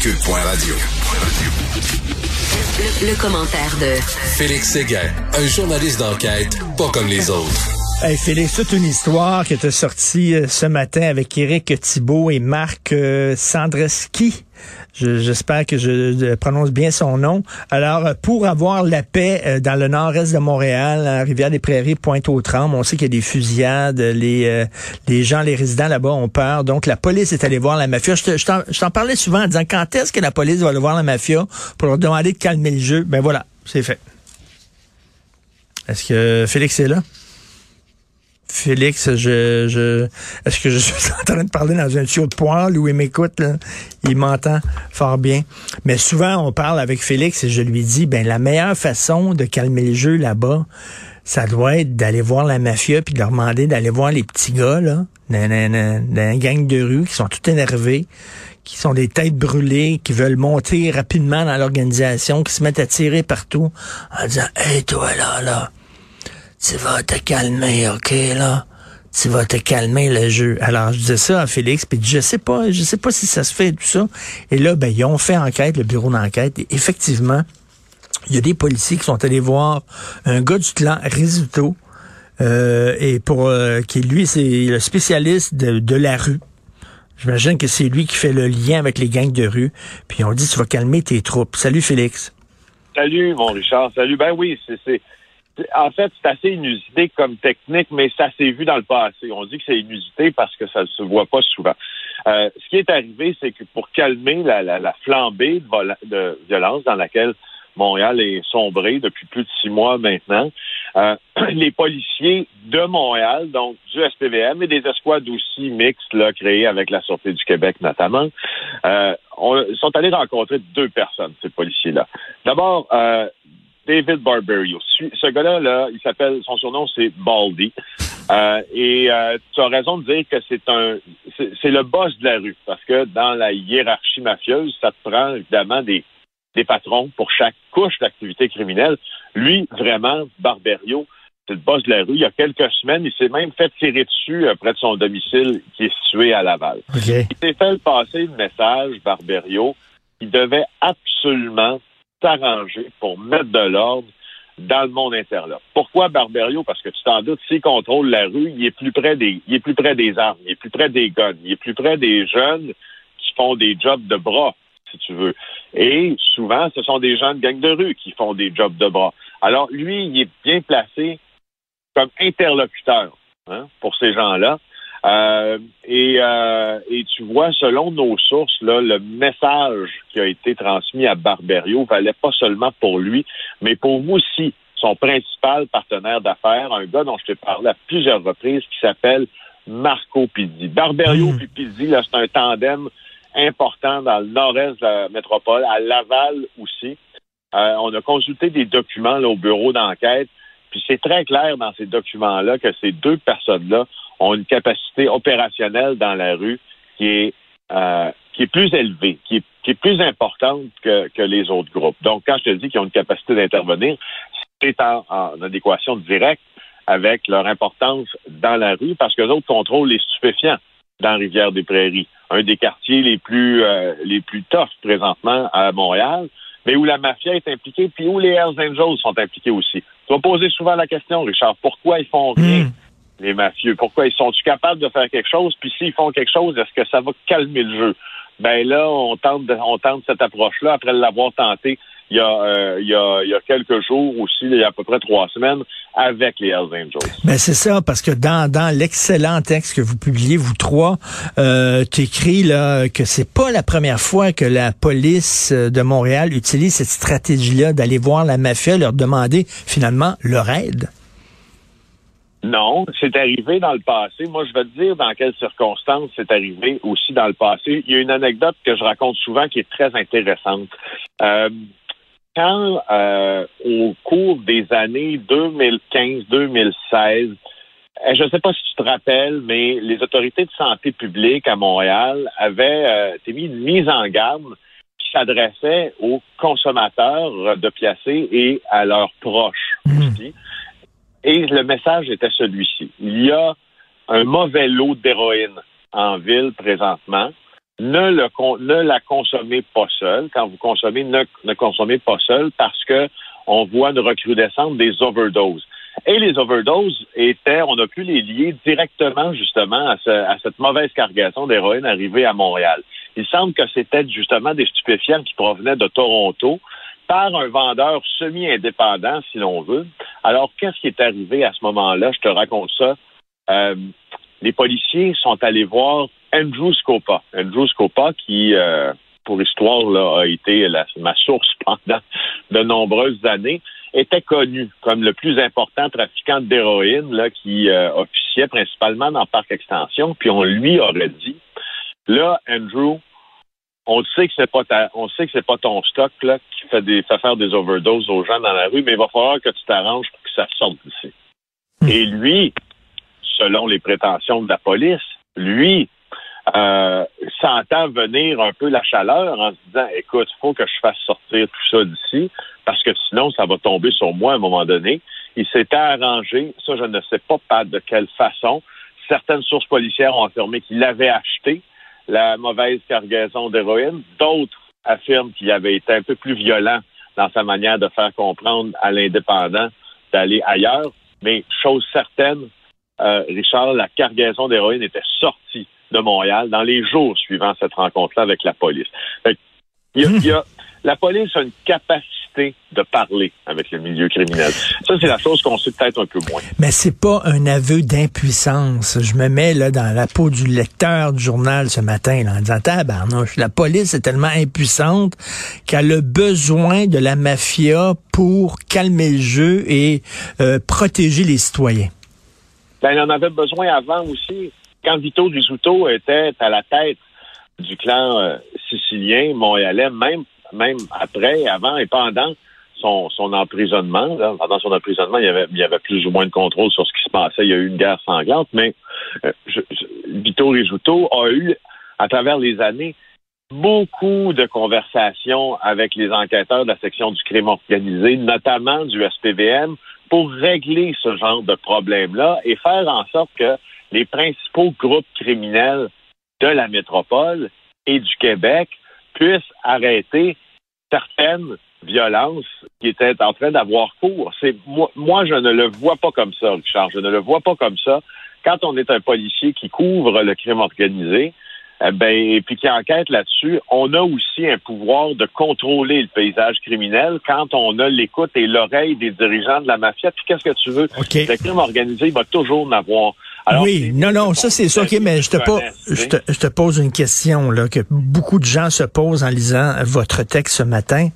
Cube.radio. Le, le commentaire de Félix Séguin, un journaliste d'enquête pas comme les autres. Hey Félix, toute une histoire qui était sortie euh, ce matin avec Éric Thibault et Marc euh, Sandreski. J'espère que je prononce bien son nom. Alors, euh, pour avoir la paix dans le nord-est de Montréal, à Rivière-des-Prairies, Pointe-aux-Trembles, on sait qu'il y a des fusillades, les, les gens, les résidents là-bas ont peur. Donc, la police est allée voir la mafia. Je t'en parlais souvent en disant, quand est-ce que la police va aller voir la mafia pour leur demander de calmer le jeu? Ben voilà, c'est fait. Est-ce que Félix est là? Félix, je, je est-ce que je suis en train de parler dans un tuyau de poêle où il m'écoute, Il m'entend fort bien. Mais souvent, on parle avec Félix et je lui dis, ben, la meilleure façon de calmer le jeu là-bas, ça doit être d'aller voir la mafia puis de leur demander d'aller voir les petits gars, là, d'un gang de rue qui sont tout énervés, qui sont des têtes brûlées, qui veulent monter rapidement dans l'organisation, qui se mettent à tirer partout en disant, hey, toi, là, là, tu vas te calmer, OK, là? Tu vas te calmer le jeu. Alors, je disais ça à Félix, puis je sais pas, je sais pas si ça se fait tout ça. Et là, ben, ils ont fait enquête, le bureau d'enquête, et effectivement, il y a des policiers qui sont allés voir un gars du clan Risuto, euh, et pour euh, qui lui, c'est le spécialiste de, de la rue. J'imagine que c'est lui qui fait le lien avec les gangs de rue. Puis on dit, tu vas calmer tes troupes. Salut, Félix. Salut, mon Richard. Salut. Ben oui, c'est en fait, c'est assez inusité comme technique, mais ça s'est vu dans le passé. On dit que c'est inusité parce que ça ne se voit pas souvent. Euh, ce qui est arrivé, c'est que pour calmer la, flambée de, violence dans laquelle Montréal est sombré depuis plus de six mois maintenant, euh, les policiers de Montréal, donc du SPVM et des escouades aussi mixtes là, créées avec la Sûreté du Québec notamment, euh, sont allés rencontrer deux personnes, ces policiers-là. D'abord, David Barberio. Ce gars-là, là, il s'appelle, son surnom, c'est Baldy. Euh, et euh, tu as raison de dire que c'est un, c'est le boss de la rue, parce que dans la hiérarchie mafieuse, ça te prend évidemment des, des patrons pour chaque couche d'activité criminelle. Lui, vraiment, Barberio, c'est le boss de la rue. Il y a quelques semaines, il s'est même fait tirer dessus euh, près de son domicile qui est situé à Laval. Il s'est fait passer le message, Barberio, il devait absolument s'arranger pour mettre de l'ordre dans le monde interlope. Pourquoi Barberio? Parce que tu t'en doutes, s'il contrôle la rue, il est plus près des, il est plus près des armes, il est plus près des guns, il est plus près des jeunes qui font des jobs de bras, si tu veux. Et souvent, ce sont des gens de gang de rue qui font des jobs de bras. Alors, lui, il est bien placé comme interlocuteur hein, pour ces gens-là. Euh, et, euh, et tu vois, selon nos sources, là, le message qui a été transmis à Barberio valait pas seulement pour lui, mais pour vous aussi, son principal partenaire d'affaires, un gars dont je t'ai parlé à plusieurs reprises, qui s'appelle Marco Pizzi. Barberio mmh. Pizzi, là, c'est un tandem important dans le nord-est de la métropole, à Laval aussi. Euh, on a consulté des documents là, au bureau d'enquête, puis c'est très clair dans ces documents-là que ces deux personnes-là ont une capacité opérationnelle dans la rue qui est, euh, qui est plus élevée, qui est, plus importante que, que, les autres groupes. Donc, quand je te dis qu'ils ont une capacité d'intervenir, c'est en, adéquation directe avec leur importance dans la rue parce que autres contrôlent les stupéfiants dans Rivière-des-Prairies, un des quartiers les plus euh, les plus toughs présentement à Montréal, mais où la mafia est impliquée, puis où les Hells Angels sont impliqués aussi. Tu vas poser souvent la question, Richard, pourquoi ils font rien? Hmm les mafieux? Pourquoi ils sont-ils capables de faire quelque chose? Puis s'ils font quelque chose, est-ce que ça va calmer le jeu? Ben là, on tente, on tente cette approche-là après l'avoir tenté il y, a, euh, il, y a, il y a quelques jours aussi, il y a à peu près trois semaines, avec les Hells Angels. Ben c'est ça, parce que dans, dans l'excellent texte que vous publiez, vous trois, euh, tu écris là, que c'est pas la première fois que la police de Montréal utilise cette stratégie-là d'aller voir la mafia, leur demander finalement leur aide. Non, c'est arrivé dans le passé. Moi, je vais te dire dans quelles circonstances c'est arrivé aussi dans le passé. Il y a une anecdote que je raconte souvent qui est très intéressante. Euh, quand, euh, au cours des années 2015-2016, euh, je ne sais pas si tu te rappelles, mais les autorités de santé publique à Montréal avaient mis une mise en garde qui s'adressait aux consommateurs de piacés et à leurs proches mmh. aussi. Et le message était celui-ci. Il y a un mauvais lot d'héroïne en ville présentement. Ne, la consommez pas seul. Quand vous consommez, ne, consommez pas seul parce que on voit une recrudescence des overdoses. Et les overdoses étaient, on a pu les lier directement justement à, à cette mauvaise cargaison d'héroïne arrivée à Montréal. Il semble que c'était justement des stupéfiants qui provenaient de Toronto, par un vendeur semi-indépendant, si l'on veut. Alors, qu'est-ce qui est arrivé à ce moment-là? Je te raconte ça. Euh, les policiers sont allés voir Andrew Scopa. Andrew Scopa, qui, euh, pour histoire, là, a été ma source pendant de nombreuses années, était connu comme le plus important trafiquant d'héroïne là, qui euh, officiait principalement dans le parc extension. Puis on lui aurait dit, là, Andrew, on sait que c'est pas on sait que c'est pas ton stock là qui fait des fait faire des overdoses aux gens dans la rue, mais il va falloir que tu t'arranges pour que ça sorte d'ici. Hmm. Et lui, selon les prétentions de la police, lui euh, s'entend venir un peu la chaleur en se disant écoute, il faut que je fasse sortir tout ça d'ici parce que sinon ça va tomber sur moi à un moment donné. Il s'était arrangé, ça je ne sais pas, pas de quelle façon. Certaines sources policières ont affirmé qu'il l'avait acheté la mauvaise cargaison d'héroïne. D'autres affirment qu'il avait été un peu plus violent dans sa manière de faire comprendre à l'indépendant d'aller ailleurs. Mais chose certaine, euh, Richard, la cargaison d'héroïne était sortie de Montréal dans les jours suivant cette rencontre-là avec la police. la police a une capacité de parler avec le milieu criminel. Ça, c'est la chose qu'on sait peut-être un peu moins. Mais c'est pas un aveu d'impuissance. Je me mets là dans la peau du lecteur du journal ce matin là, en disant tabarnouche, la police est tellement impuissante qu'elle a besoin de la mafia pour calmer le jeu et euh, protéger les citoyens. Ben, il en avait besoin avant aussi. Quand Vito Rizzuto était à la tête du clan euh, sicilien, montréalais, même même après, avant et pendant son, emprisonnement. pendant son emprisonnement, il y, avait, il y avait plus ou moins de contrôle sur ce qui se passait. Il y a eu une guerre sanglante, mais euh, Vito Rizzuto a eu, à travers les années, beaucoup de conversations avec les enquêteurs de la section du crime organisé, notamment du SPVM, pour régler ce genre de problème-là et faire en sorte que les principaux groupes criminels de la métropole et du Québec puisse arrêter certaines violences qui étaient en train d'avoir cours. C'est moi, moi, je ne le vois pas comme ça, Richard. Je ne le vois pas comme ça. Quand on est un policier qui couvre le crime organisé, eh ben, et puis qui enquête là-dessus, on a aussi un pouvoir de contrôler le paysage criminel quand on a l'écoute et l'oreille des dirigeants de la mafia. Puis qu'est-ce que tu veux? Le crime organisé va toujours en avoir oui, non, non, ça c'est ça. OK, mais je te, pose, je, te, je te pose une question là, que beaucoup de gens se posent en lisant votre texte ce matin.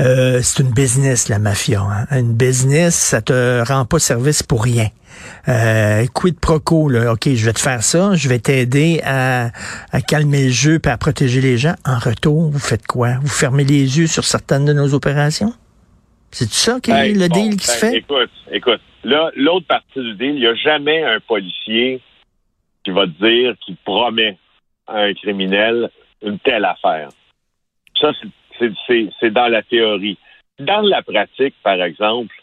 Euh, c'est une business, la mafia. Hein? Une business, ça te rend pas service pour rien. Euh, quid pro quo, là, OK, je vais te faire ça, je vais t'aider à, à calmer le jeu et à protéger les gens. En retour, vous faites quoi? Vous fermez les yeux sur certaines de nos opérations? C'est ça qui est le deal qui se ben, fait? Écoute, écoute, Là, l'autre partie du deal, il n'y a jamais un policier qui va dire qu'il promet à un criminel une telle affaire. Ça, c'est dans la théorie. Dans la pratique, par exemple,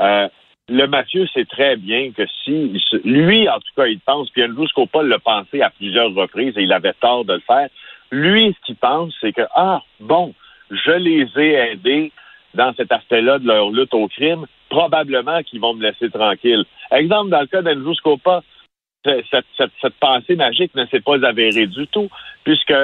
euh, le mafieux sait très bien que si lui, en tout cas, il pense, puis Andrew Scopa l'a pensé à plusieurs reprises et il avait tort de le faire. Lui, ce qu'il pense, c'est que ah bon, je les ai aidés dans cet aspect-là de leur lutte au crime, probablement qu'ils vont me laisser tranquille. Exemple, dans le cas d'Enzo Scopa, cette, pensée magique ne s'est pas avérée du tout, puisque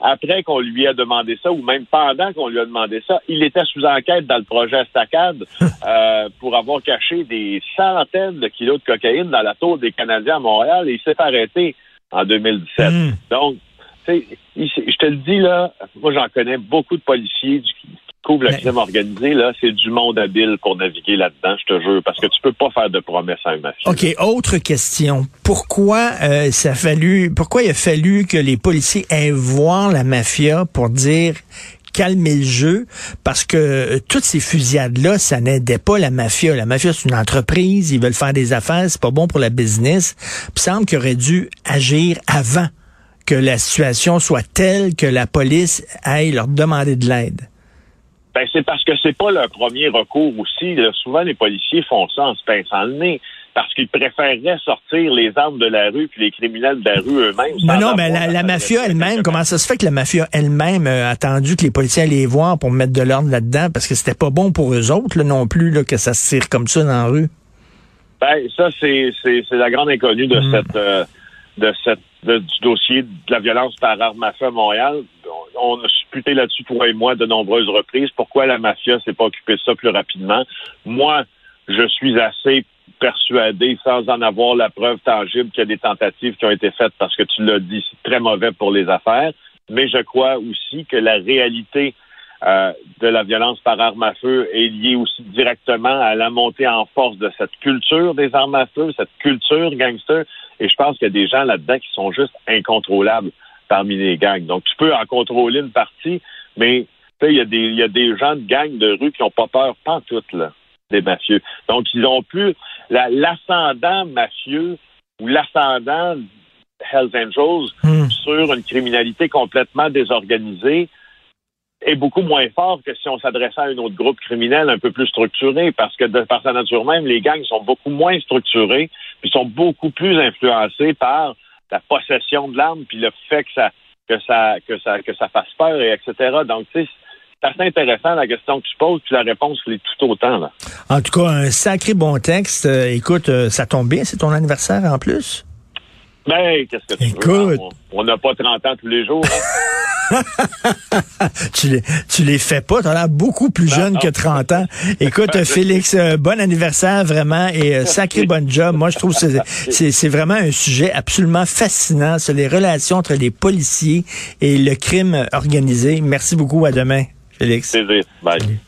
après qu'on lui a demandé ça, ou même pendant qu'on lui a demandé ça, il était sous enquête dans le projet Stacade euh, pour avoir caché des centaines de kilos de cocaïne dans la tour des Canadiens à Montréal et il s'est arrêté en 2017. Donc, je te le dis là, moi j'en connais beaucoup de policiers couvre le crime organisé, là, c'est du monde habile pour naviguer là-dedans, je te jure, parce que tu peux pas faire de promesses à un mafieux. OK, autre question. Pourquoi euh, ça a fallu pourquoi il a fallu que les policiers aient voir la mafia pour dire calmer le jeu? Parce que euh, toutes ces fusillades-là, ça n'aidait pas la mafia. La mafia, c'est une entreprise, ils veulent faire des affaires, c'est pas bon pour la business. Il semble qu'il aurait dû agir avant que la situation soit telle que la police aille leur demander de l'aide. Ben, c'est parce que c'est pas leur premier recours aussi. Souvent, les policiers font ça en se pinçant le nez parce qu'ils préféreraient sortir les armes de la rue puis les criminels de la rue eux-mêmes. Mais non, mais la, mafia elle-même, comment ça se fait que la mafia elle-même a attendu que les policiers allaient les voir pour mettre de l'ordre là-dedans parce que c'était pas bon pour eux autres non plus là, que ça se tire comme ça dans la rue? Ben, ça, c'est, c'est, la grande inconnue de hmm. cette euh, de cette du dossier de la violence par arme mafia à Montréal. On a supputé là-dessus, toi et moi, de nombreuses reprises. Pourquoi la mafia s'est pas occupée de ça plus rapidement? Moi, je suis assez persuadé, sans en avoir la preuve tangible, qu'il y a des tentatives qui ont été faites parce que tu l'as dit, c'est très mauvais pour les affaires. Mais je crois aussi que la réalité euh, de la violence par arme à feu est liée aussi directement à la montée en force de cette culture des armes à feu, cette culture gangster. Et je pense qu'il y a des gens là-dedans qui sont juste incontrôlables parmi les gangs. Donc, tu peux en contrôler une partie, mais il y, a des, il y a des gens de gangs de rue qui n'ont pas peur, pas toutes, là des mafieux. Donc, ils ont plus l'ascendant mafieux ou l'ascendant Hells Angels hmm. sur une criminalité complètement désorganisée est beaucoup moins fort que si on s'adressait à un autre groupe criminel un peu plus structuré, parce que de par sa nature même, les gangs sont beaucoup moins structurés, puis sont beaucoup plus influencés par la possession de l'arme, puis le fait que ça que ça que ça que ça fasse peur et etc. Donc, tu sais, c'est assez intéressant la question que tu poses, puis la réponse est tout autant. Là. En tout cas, un sacré bon texte. Euh, écoute, euh, ça tombe bien, c'est ton anniversaire en plus. Ben, qu'est-ce que tu Écoute. veux? On n'a pas 30 ans tous les jours. Hein? tu les, tu les fais pas, tu as l'air beaucoup plus jeune que 30 ans. Écoute, Félix, euh, bon anniversaire vraiment et sacré bon job. Moi, je trouve que c'est vraiment un sujet absolument fascinant sur les relations entre les policiers et le crime organisé. Merci beaucoup, à demain. Félix. Bye.